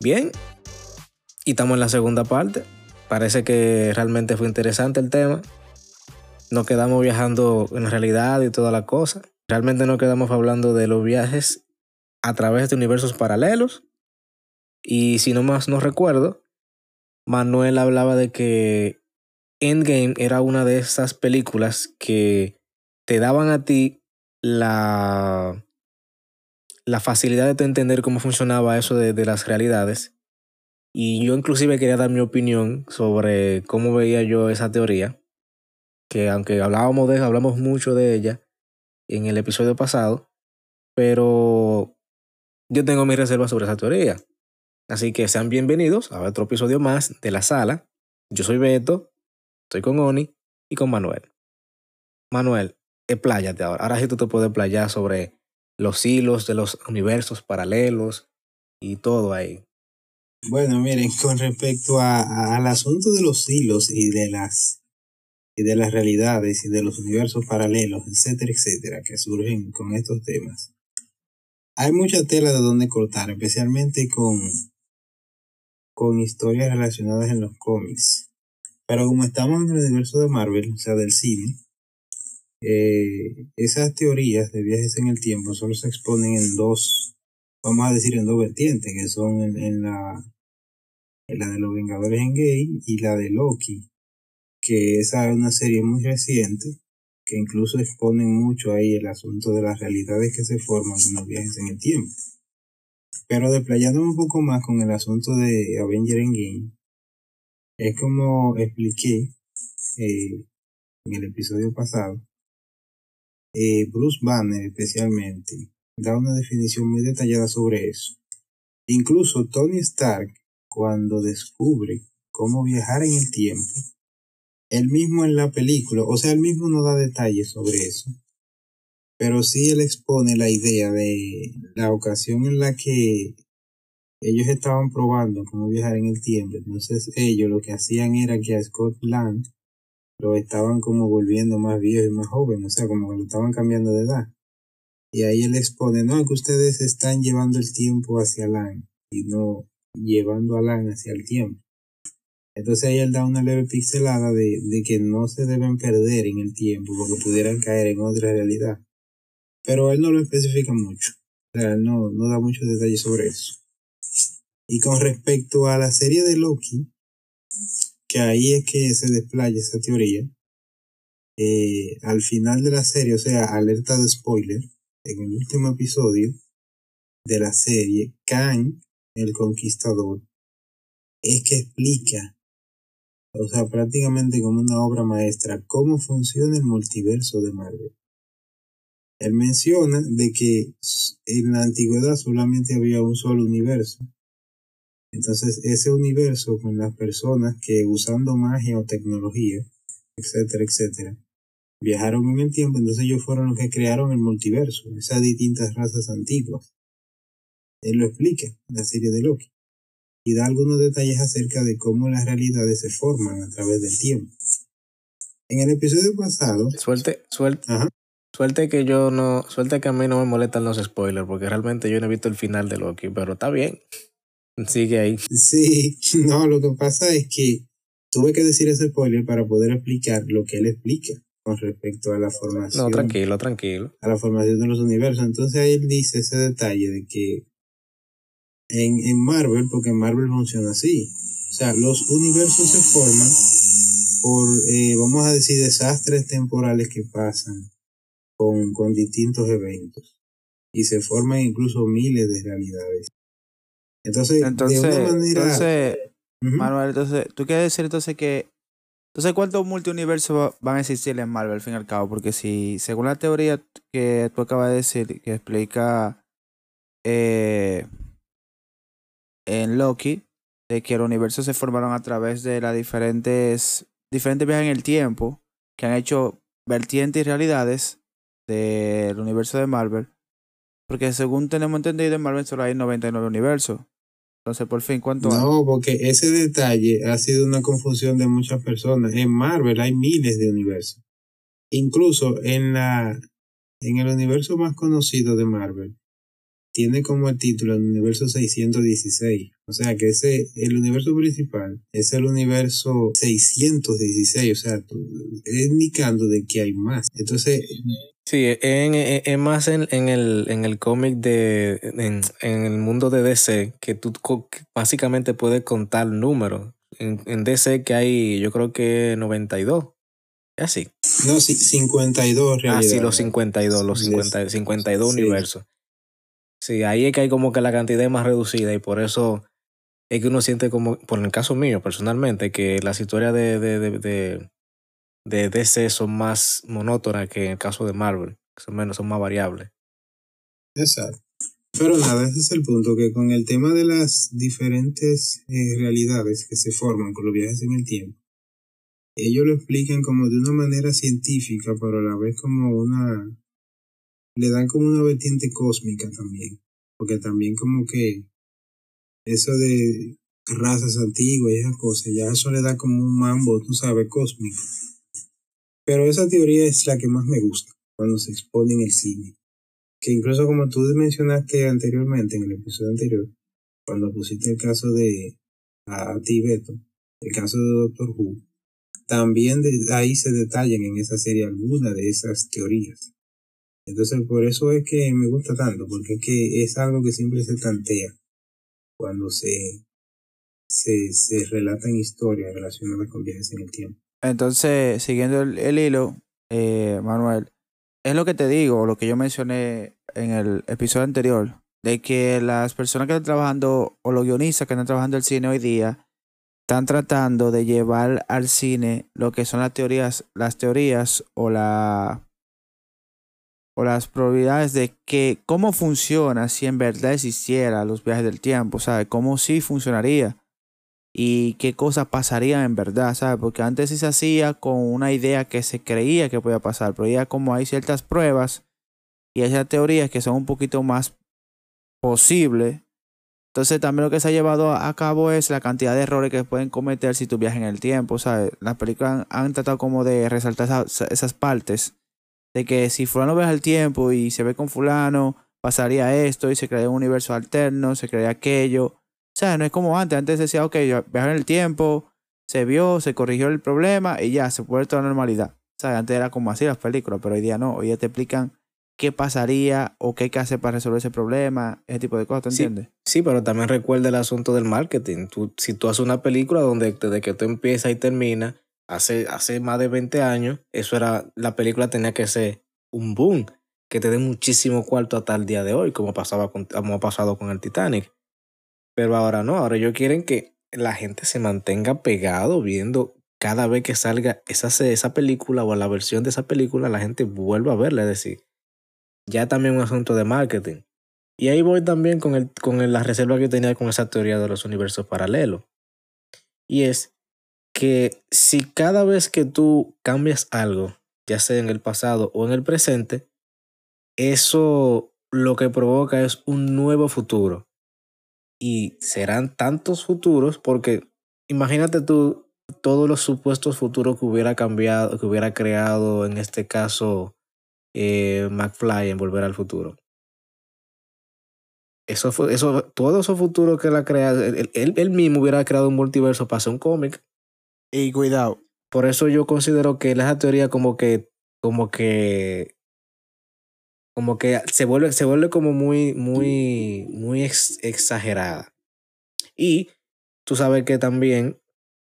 Bien. Y estamos en la segunda parte. Parece que realmente fue interesante el tema. Nos quedamos viajando en realidad y toda la cosa. Realmente nos quedamos hablando de los viajes a través de universos paralelos. Y si no más no recuerdo, Manuel hablaba de que Endgame era una de esas películas que te daban a ti la, la facilidad de entender cómo funcionaba eso de, las realidades. Y yo inclusive quería dar mi opinión sobre cómo veía yo esa teoría, que aunque hablábamos de hablamos mucho de ella en el episodio pasado, pero yo tengo mis reservas sobre esa teoría. Así que sean bienvenidos a otro episodio más de la sala. Yo soy Beto, estoy con Oni y con Manuel. Manuel, expláyate ahora. Ahora sí tú te puedes playar sobre los hilos de los universos paralelos y todo ahí. Bueno, miren, con respecto a, al asunto de los hilos y de las y de las realidades y de los universos paralelos, etcétera, etcétera, que surgen con estos temas. Hay mucha tela de donde cortar, especialmente con, con historias relacionadas en los cómics. Pero como estamos en el universo de Marvel, o sea, del cine, eh, esas teorías de viajes en el tiempo solo se exponen en dos, vamos a decir en dos vertientes, que son en, la, la de los Vengadores en Gay y la de Loki, que esa es una serie muy reciente, que incluso exponen mucho ahí el asunto de las realidades que se forman con los viajes en el tiempo. Pero desplayando un poco más con el asunto de Avenger Endgame, es como expliqué eh, en el episodio pasado, eh, Bruce Banner especialmente da una definición muy detallada sobre eso. Incluso Tony Stark, cuando descubre cómo viajar en el tiempo, él mismo en la película, o sea, él mismo no da detalles sobre eso, pero sí él expone la idea de la ocasión en la que ellos estaban probando cómo viajar en el tiempo. Entonces ellos lo que hacían era que a Scott Lang lo estaban como volviendo más viejo y más joven, o sea, como que lo estaban cambiando de edad. Y ahí él expone, no, que ustedes están llevando el tiempo hacia Lang y no llevando a Lang hacia el tiempo. Entonces ahí él da una leve pixelada de, que no se deben perder en el tiempo porque pudieran caer en otra realidad. Pero él no lo especifica mucho. O sea, no, no da muchos detalles sobre eso. Y con respecto a la serie de Loki, que ahí es que se desplaya esa teoría, eh, al final de la serie, o sea, alerta de spoiler, en el último episodio de la serie, Kang, el conquistador, es que explica, o sea, prácticamente como una obra maestra, cómo funciona el multiverso de Marvel. Él menciona de que en la antigüedad solamente había un solo universo. Entonces ese universo con las personas que usando magia o tecnología, etcétera, etcétera, viajaron en el tiempo, entonces ellos fueron los que crearon el multiverso, esas distintas razas antiguas. Él lo explica en la serie de Loki y da algunos detalles acerca de cómo las realidades se forman a través del tiempo. En el episodio pasado... Suelte, suelte, suelte que yo no, suelte que a mí no me molestan los spoilers, porque realmente yo no he visto el final de Loki, pero está bien. Sigue ahí. Sí, no, lo que pasa es que tuve que decir ese spoiler para poder explicar lo que él explica con respecto a la formación. No, tranquilo, tranquilo. A la formación de los universos. Entonces ahí él dice ese detalle de que en, en Marvel, porque Marvel funciona así. O sea, los universos se forman por, eh, vamos a decir, desastres temporales que pasan con, con distintos eventos. Y se forman incluso miles de realidades. Entonces, entonces, de una manera... entonces Ujú. Manuel, entonces, ¿tú quieres decir entonces que... Entonces, ¿cuántos multiuniversos va- van a existir en Marvel al fin y al cabo? Porque si, según la teoría que tú acabas de decir, que explica eh, en Loki, de que los universos se formaron a través de las diferentes, diferentes viajes en el tiempo, que han hecho vertientes y realidades del universo de Marvel. Porque según tenemos entendido, en Marvel solo hay 99 universos. Entonces, por ¿cuánto? No, porque ese detalle ha sido una confusión de muchas personas. En Marvel hay miles de universos. Incluso en la en el universo más conocido de Marvel tiene como el título el universo 616. O sea que ese, el universo principal es el universo 616. O sea, indicando de que hay más. Entonces. Sí, es más en, en, el, en el cómic de. En, en, el mundo de DC, que tú básicamente puedes contar números. En, en DC que hay, yo creo que 92. Es así. No, sí, 52 realidad. Ah, sí, los 52, los 50, 52 universos. Sí, ahí es que hay como que la cantidad es más reducida y por eso es que uno siente como, por el caso mío personalmente, que las historias de, de, de, de, DC son más monótonas que en el caso de Marvel, son menos, son más variables. Exacto. Pero nada, ese es el punto, que con el tema de las diferentes eh, realidades que se forman con los viajes en el tiempo, ellos lo explican como de una manera científica, pero a la vez como una, le dan como una vertiente cósmica también, porque también como que eso de razas antiguas y esas cosas, ya eso le da como un mambo, tú sabes, cósmico. Pero esa teoría es la que más me gusta cuando se expone en el cine. Que incluso como tú mencionaste anteriormente, en el episodio anterior, cuando pusiste el caso de a, Tibeto, el caso de Doctor Who, también ahí se detallan en esa serie algunas de esas teorías. Entonces, por eso es que me gusta tanto, porque es que es algo que siempre se tantea cuando se, se, se relatan historias relacionadas con viajes en el tiempo. Entonces, siguiendo el, hilo, eh, Manuel, es lo que te digo, lo que yo mencioné en el episodio anterior, de que las personas que están trabajando, o los guionistas que están trabajando el cine hoy día, están tratando de llevar al cine lo que son las teorías, las teorías o la o las probabilidades de que cómo funciona si en verdad existiera los viajes del tiempo, ¿sabes? Cómo sí funcionaría y qué cosas pasarían en verdad, ¿sabes? Porque antes sí se hacía con una idea que se creía que podía pasar, pero ya como hay ciertas pruebas y esas teorías que son un poquito más posibles, entonces también lo que se ha llevado a cabo es la cantidad de errores que pueden cometer si tú viajas en el tiempo, ¿sabes? Las películas han, tratado como de resaltar esas partes de que si fulano viaja el tiempo y se ve con fulano, pasaría esto y se crea un universo alterno, se crea aquello. O sea, no es como antes. Antes decía, ok, viajar en el tiempo, se vio, se corrigió el problema y ya, se puede toda la normalidad. O sea, antes era como así las películas, pero hoy día no. Hoy día te explican qué pasaría o qué hay que hacer para resolver ese problema, ese tipo de cosas, ¿te entiendes? Sí, pero también recuerda el asunto del marketing. Tú, si tú haces una película donde desde que tú empiezas y terminas, hace, hace más de 20 años, eso era, la película tenía que ser un boom, que te dé muchísimo cuarto hasta el día de hoy, como, pasaba con, como ha pasado con el Titanic. Pero ahora no, ahora ellos quieren que la gente se mantenga pegado viendo cada vez que salga esa, esa película o la versión de esa película, la gente vuelva a verla, es decir, ya también un asunto de marketing. Y ahí voy también con, el, con la reserva que tenía con esa teoría de los universos paralelos. Y es que si cada vez que tú cambias algo, ya sea en el pasado o en el presente, eso lo que provoca es un nuevo futuro. Y serán tantos futuros porque imagínate tú todos los supuestos futuros que hubiera cambiado, que hubiera creado en este caso eh, McFly en Volver al Futuro. Eso eso, todos esos futuros que él ha creado, él, él mismo hubiera creado un multiverso para hacer un cómic y cuidado. Por eso yo considero que esa teoría como que, como que, como que se vuelve, se vuelve como muy, muy, muy exagerada. Y tú sabes que también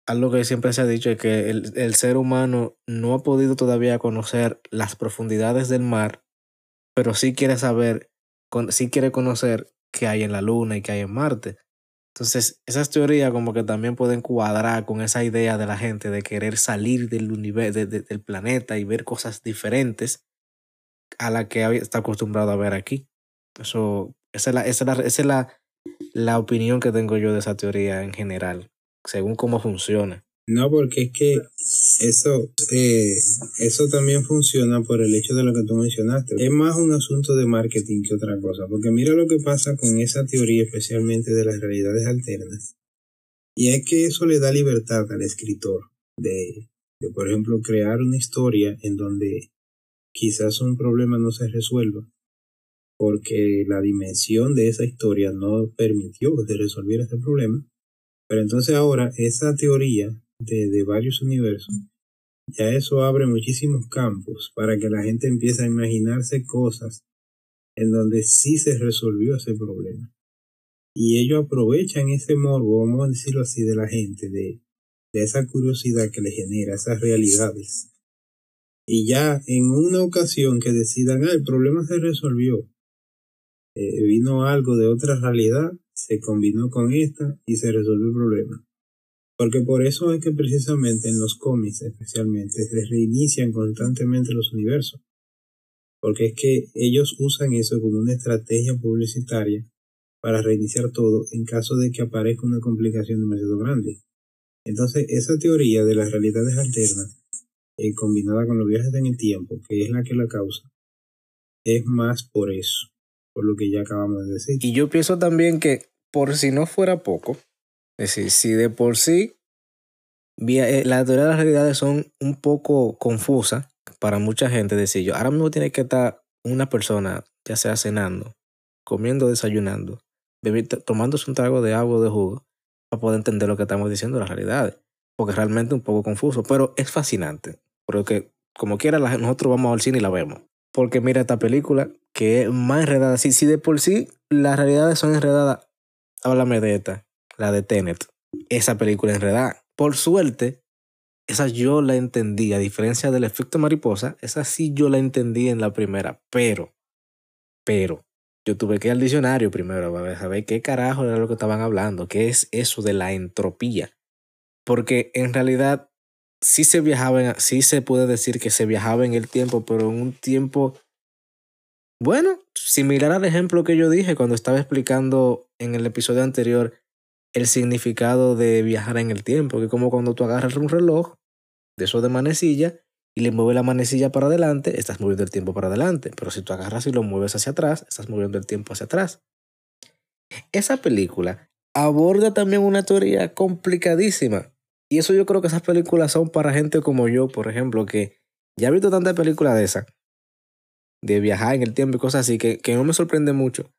algo que siempre se ha dicho es que el, el, ser humano no ha podido todavía conocer las profundidades del mar, pero sí quiere saber, sí quiere conocer qué hay en la luna y qué hay en Marte. Entonces, esas teorías como que también pueden cuadrar con esa idea de la gente de querer salir del universo, del planeta y ver cosas diferentes a la que está acostumbrado a ver aquí. Eso, esa es la, esa es la, esa es la, la opinión que tengo yo de esa teoría en general, según cómo funciona. No, porque es que eso, eh, eso también funciona por el hecho de lo que tú mencionaste. Es más un asunto de marketing que otra cosa, porque mira lo que pasa con esa teoría, especialmente de las realidades alternas. Y es que eso le da libertad al escritor de, de por ejemplo, crear una historia en donde quizás un problema no se resuelva porque la dimensión de esa historia no permitió que se resolviera ese problema. Pero entonces ahora esa teoría de, de varios universos, ya eso abre muchísimos campos para que la gente empiece a imaginarse cosas en donde sí se resolvió ese problema. Y ellos aprovechan ese morbo, vamos a decirlo así, de la gente, de, de esa curiosidad que le genera esas realidades. Y ya en una ocasión que decidan, ah, el problema se resolvió, eh, vino algo de otra realidad, se combinó con esta y se resolvió el problema. Porque por eso es que precisamente en los cómics especialmente se reinician constantemente los universos. Porque es que ellos usan eso como una estrategia publicitaria para reiniciar todo en caso de que aparezca una complicación demasiado grande. Entonces, esa teoría de las realidades alternas, eh, combinada con los viajes en el tiempo, que es la que la causa, es más por eso, por lo que ya acabamos de decir. Y yo pienso también que, por si no fuera poco, es decir, si de por sí eh, las teorías de las realidades son un poco confusas para mucha gente, decir yo, ahora mismo tiene que estar una persona, ya sea cenando, comiendo, desayunando, tomándose un trago de agua o de jugo, para poder entender lo que estamos diciendo, las realidades. Porque realmente un poco confuso, pero es fascinante. Porque como quiera, nosotros vamos al cine y la vemos. Porque mira esta película, que es más enredada. Si, si de por sí las realidades son enredadas, háblame de esta, la de Tenet. Esa película enredada. Por suerte, esa yo la entendí, a diferencia del efecto mariposa, esa sí yo la entendí en la primera. Pero, pero, yo tuve que ir al diccionario primero para saber qué carajo era lo que estaban hablando, qué es eso de la entropía. Porque en realidad sí se viajaba, en, sí se puede decir que se viajaba en el tiempo, pero en un tiempo, bueno, similar al ejemplo que yo dije cuando estaba explicando en el episodio anterior el significado de viajar en el tiempo, que como cuando tú agarras un reloj de eso de manecilla y le mueves la manecilla para adelante, estás moviendo el tiempo para adelante. Pero si tú agarras y lo mueves hacia atrás, estás moviendo el tiempo hacia atrás. Esa película aborda también una teoría complicadísima. Y eso yo creo que esas películas son para gente como yo, por ejemplo, que ya he visto tantas películas de esas, de viajar en el tiempo y cosas así, que, que no me sorprende mucho.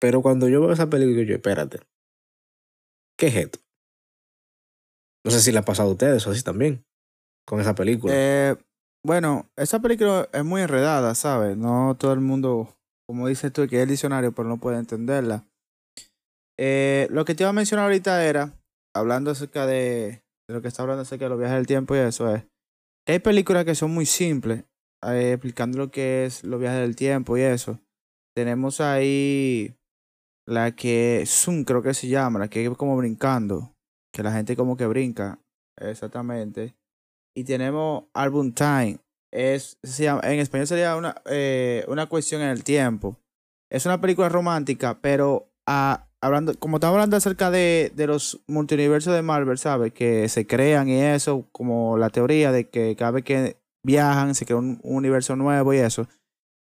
Pero cuando yo veo esa película, yo, espérate, ¿qué es esto? No sé si le ha pasado a ustedes o así también, con esa película. Eh, bueno, esa película es muy enredada, ¿sabes? No todo el mundo, como dices tú, que es el diccionario, pero no puede entenderla. Eh, lo que te iba a mencionar ahorita era, hablando acerca de, lo que está hablando acerca de los viajes del tiempo y eso es, que hay películas que son muy simples, eh, explicando lo que es los viajes del tiempo y eso. Tenemos ahí la que Zoom creo que se llama, la que es como brincando, que la gente como que brinca, exactamente. Y tenemos Album Time. Es, en español sería una, eh, una cuestión en el tiempo. Es una película romántica, pero ah, hablando, como estamos hablando acerca de, de los multiversos de Marvel, ¿sabes? Que se crean y eso, como la teoría de que cada vez que viajan se crea un, universo nuevo y eso.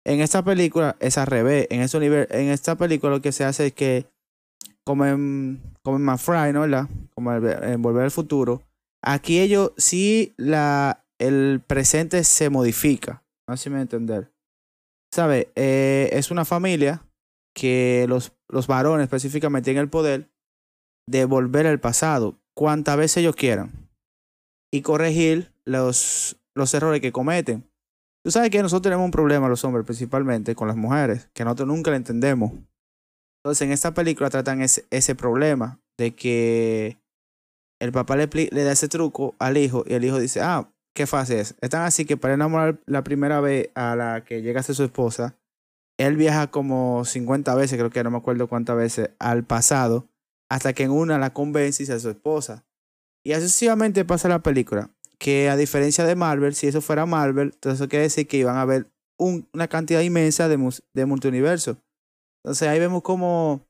En esta película es al revés. En, este en esta película lo que se hace es que, como en, como en Fry, ¿no? ¿verdad? Como en Volver al Futuro, Aquí ellos sí la, el presente se modifica. Así me entender. ¿Sabe? Eh, es una familia que los, los varones específicamente tienen el poder de volver al pasado cuantas veces ellos quieran y corregir los, los errores que cometen. Tú sabes que nosotros tenemos un problema, los hombres, principalmente con las mujeres, que nosotros nunca le entendemos. Entonces, en esta película tratan ese, problema de que el papá le, da ese truco al hijo y el hijo dice, ah, qué fácil es. Es tan así que para enamorar la primera vez a la que llega a ser su esposa, él viaja como 50 veces, creo que no me acuerdo cuántas veces, al pasado, hasta que en una la convence y sea su esposa. Y así sucesivamente pasa la película. Que a diferencia de Marvel, si eso fuera Marvel, entonces eso quiere decir que iban a haber una cantidad inmensa de, de multiversos. Entonces ahí vemos como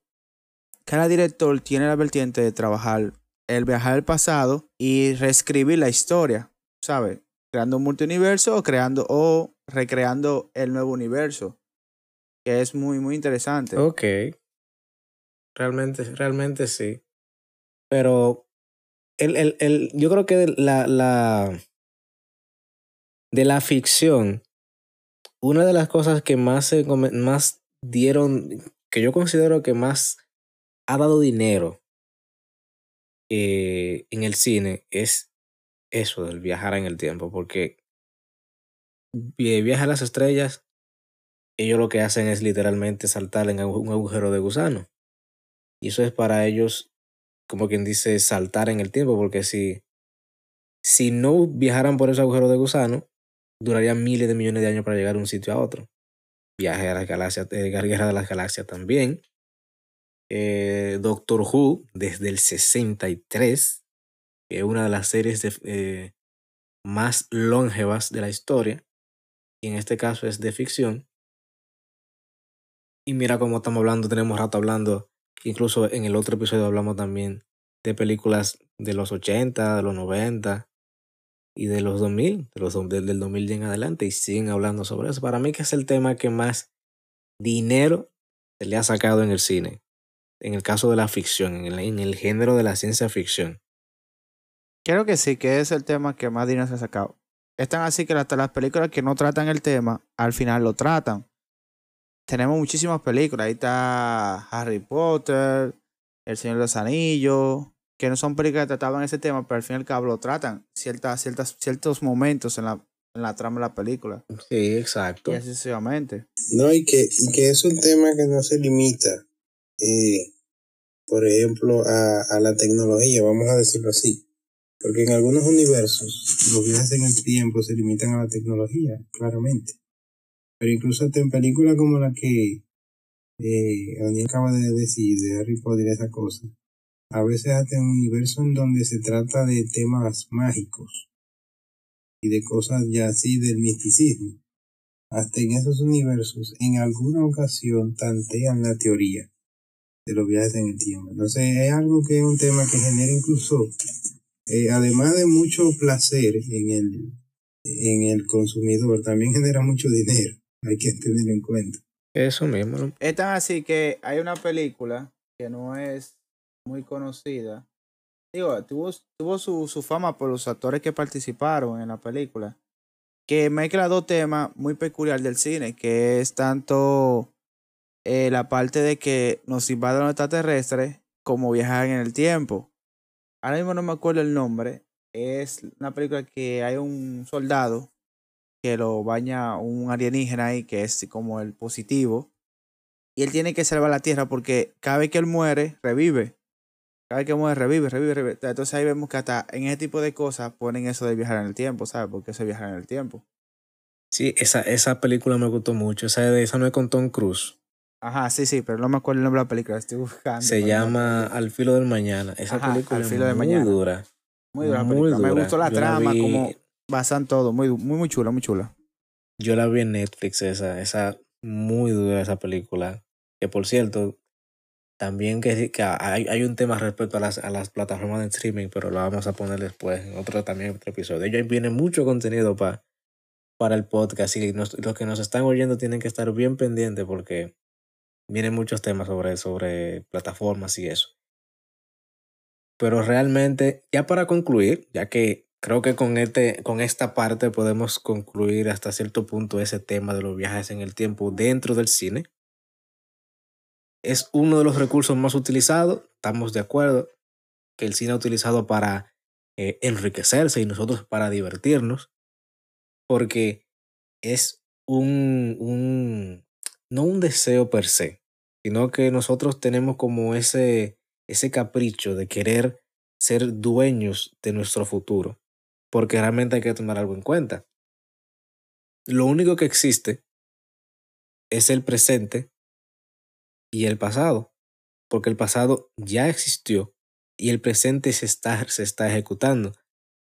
cada director tiene la vertiente de trabajar el viajar al pasado y reescribir la historia, ¿sabes? Creando un multiuniverso o creando o recreando el nuevo universo. Que es muy, muy interesante. Ok. Realmente, realmente sí. Pero el, el, el, yo creo que la, la, de la ficción, una de las cosas que más, se, más dieron, que yo considero que más ha dado dinero eh, en el cine es eso del viajar en el tiempo, porque viaja a las estrellas, ellos lo que hacen es literalmente saltar en un agujero de gusano. Y eso es para ellos, como quien dice, saltar en el tiempo, porque si, si no viajaran por ese agujero de gusano, durarían miles de millones de años para llegar de un sitio a otro. Viaje a las galaxias, eh, Guerra de las Galaxias también. Eh, Doctor Who, desde el 63, que es una de las series eh, más longevas de la historia, y en este caso es de ficción. Y mira cómo estamos hablando, tenemos rato hablando, incluso en el otro episodio hablamos también de películas de los 80, de los 90, y de los 2000, de los, del 2000 en adelante, y siguen hablando sobre eso. Para mí que es el tema que más dinero se le ha sacado en el cine, en el caso de la ficción, en el, en el género de la ciencia ficción. Creo que sí, que es el tema que más dinero se ha sacado. Es tan así que hasta las películas que no tratan el tema, al final lo tratan. Tenemos muchísimas películas. Ahí está Harry Potter, El Señor de los Anillos, que no son películas que trataban ese tema, pero al fin y al cabo lo tratan ciertas, ciertas, ciertos momentos en la, en la trama de la película. Sí, exacto. Y así sucesivamente. No, y que, y que es un tema que no se limita, eh, por ejemplo, a, a la tecnología, vamos a decirlo así. Porque en algunos universos los viajes en el tiempo se limitan a la tecnología, claramente. Pero incluso hasta en películas como la que eh, acaba de decir, de Harry Potter, esa cosa, a veces hasta en un universo en donde se trata de temas mágicos y de cosas ya así del misticismo. Hasta en esos universos, en alguna ocasión tantean la teoría de los viajes en el tiempo. Entonces es algo que es un tema que genera incluso, eh, además de mucho placer en el, en el consumidor, también genera mucho dinero. Hay que tener en cuenta. Eso mismo. Es tan así que hay una película que no es muy conocida. Digo, tuvo, tuvo su, su fama por los actores que participaron en la película. Que mezcla dos temas muy peculiares del cine, que es tanto eh, la parte de que nos invaden los extraterrestres como viajar en el tiempo. Ahora mismo no me acuerdo el nombre. Es una película que hay un soldado que lo baña un alienígena ahí, que es como el positivo. Y él tiene que salvar la Tierra porque cada vez que él muere, revive. Cada vez que muere, revive, revive, revive. Entonces ahí vemos que hasta en ese tipo de cosas ponen eso de viajar en el tiempo, ¿sabes? Porque eso es viajar en el tiempo. Sí, esa, esa película me gustó mucho. Esa, de, esa no es con Tom Cruise. Ajá, sí, sí, pero no me acuerdo el nombre de la película, estoy buscando. Se llama Al filo del mañana. Esa Ajá, película Al filo es del muy mañana. dura. Muy dura muy película. Me dura. gustó la Yo trama, como basan todo, muy, muy, muy chula, muy chula. Yo la vi en Netflix, esa, esa muy dura esa película. Que por cierto, también que, hay, hay un tema respecto a las, a las plataformas de streaming, pero lo vamos a poner después, en otro también otro episodio. Ello viene mucho contenido pa- para el podcast y los que nos están oyendo tienen que estar bien pendientes porque vienen muchos temas sobre, sobre plataformas y eso. Pero realmente, ya para concluir, ya que creo que con, este, con esta parte podemos concluir hasta cierto punto ese tema de los viajes en el tiempo dentro del cine. Es uno de los recursos más utilizados, estamos de acuerdo, que el cine ha utilizado para eh, enriquecerse y nosotros para divertirnos, porque es un, un, no un deseo per se, sino que nosotros tenemos como ese, ese capricho de querer ser dueños de nuestro futuro, porque realmente hay que tomar algo en cuenta. Lo único que existe es el presente y el pasado, porque el pasado ya existió y el presente se está, se está ejecutando,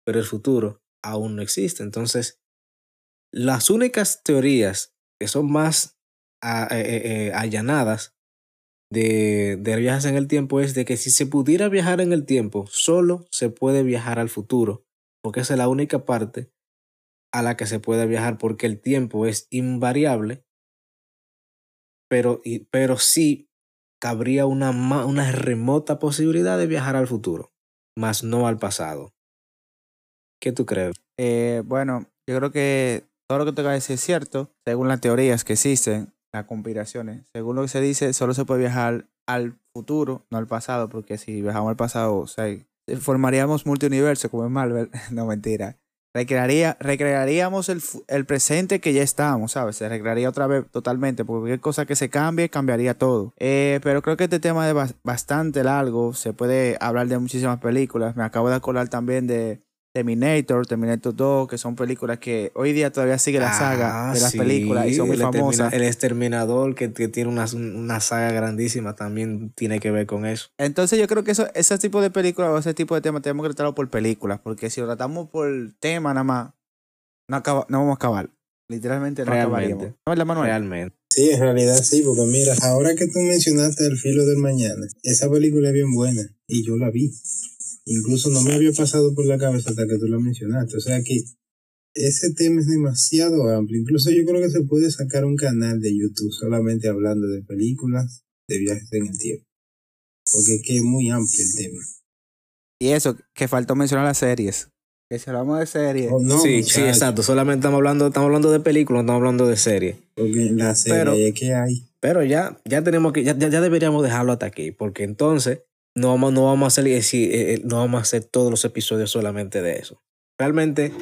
pero el futuro aún no existe. Entonces, las únicas teorías que son más a- eh, eh, allanadas de, de viajes en el tiempo es de que si se pudiera viajar en el tiempo, solo se puede viajar al futuro, porque esa es la única parte a la que se puede viajar, porque el tiempo es invariable, pero, pero sí cabría una, una remota posibilidad de viajar al futuro, más no al pasado. ¿Qué tú crees? Eh, bueno, yo creo que todo lo que te voy a decir es cierto, según las teorías que existen. las conspiraciones. Según lo que se dice, solo se puede viajar al futuro, no al pasado, porque si viajamos al pasado, o sea, formaríamos multiuniverso como en Marvel. no, mentira. Recrearía, recrearíamos el, el, presente que ya estábamos, ¿sabes? Se recrearía otra vez totalmente, porque cualquier cosa que se cambie, cambiaría todo. Eh, pero creo que este tema es bastante largo, se puede hablar de muchísimas películas. Me acabo de acordar también de Terminator, Terminator 2, que son películas que hoy día todavía sigue la saga ah, de las películas y son muy famosas. El Exterminador, que, tiene una, una, saga grandísima, también tiene que ver con eso. Entonces yo creo que eso, ese tipo de películas o ese tipo de temas tenemos que tratarlo por películas, porque si lo tratamos por tema nada más, no, acaba, no vamos a acabar. Literalmente no acabaríamos. ¿No Realmente. Sí, en realidad sí, porque mira, ahora que tú mencionaste El filo del mañana, esa película es bien buena y yo la vi. Incluso no me había pasado por la cabeza hasta que tú lo mencionaste. O sea que ese tema es demasiado amplio. Incluso yo creo que se puede sacar un canal de YouTube solamente hablando de películas, de viajes en el tiempo. Porque es que es muy amplio el tema. Y eso, que faltó mencionar las series. Que si hablamos de series. Oh, sí, sí, exacto. Solamente estamos hablando, estamos hablando de películas, no estamos hablando de series. Porque la serie que hay. Pero ya, ya tenemos que, ya, ya deberíamos dejarlo hasta aquí. Porque entonces no vamos, no vamos a hacer, eh, eh, no vamos a hacer todos los episodios solamente de eso. Realmente,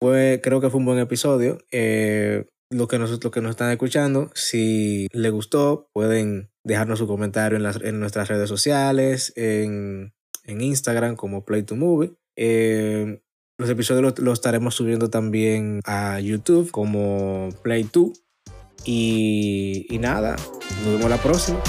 fue, creo que fue un buen episodio. Eh, lo que, nos, que nos están escuchando, si les gustó, pueden dejarnos su comentario en, las, en nuestras redes sociales, en, en Instagram como Play to Movie. los episodios los, estaremos subiendo también a YouTube como Play 2. Y, y nada, nos vemos la próxima.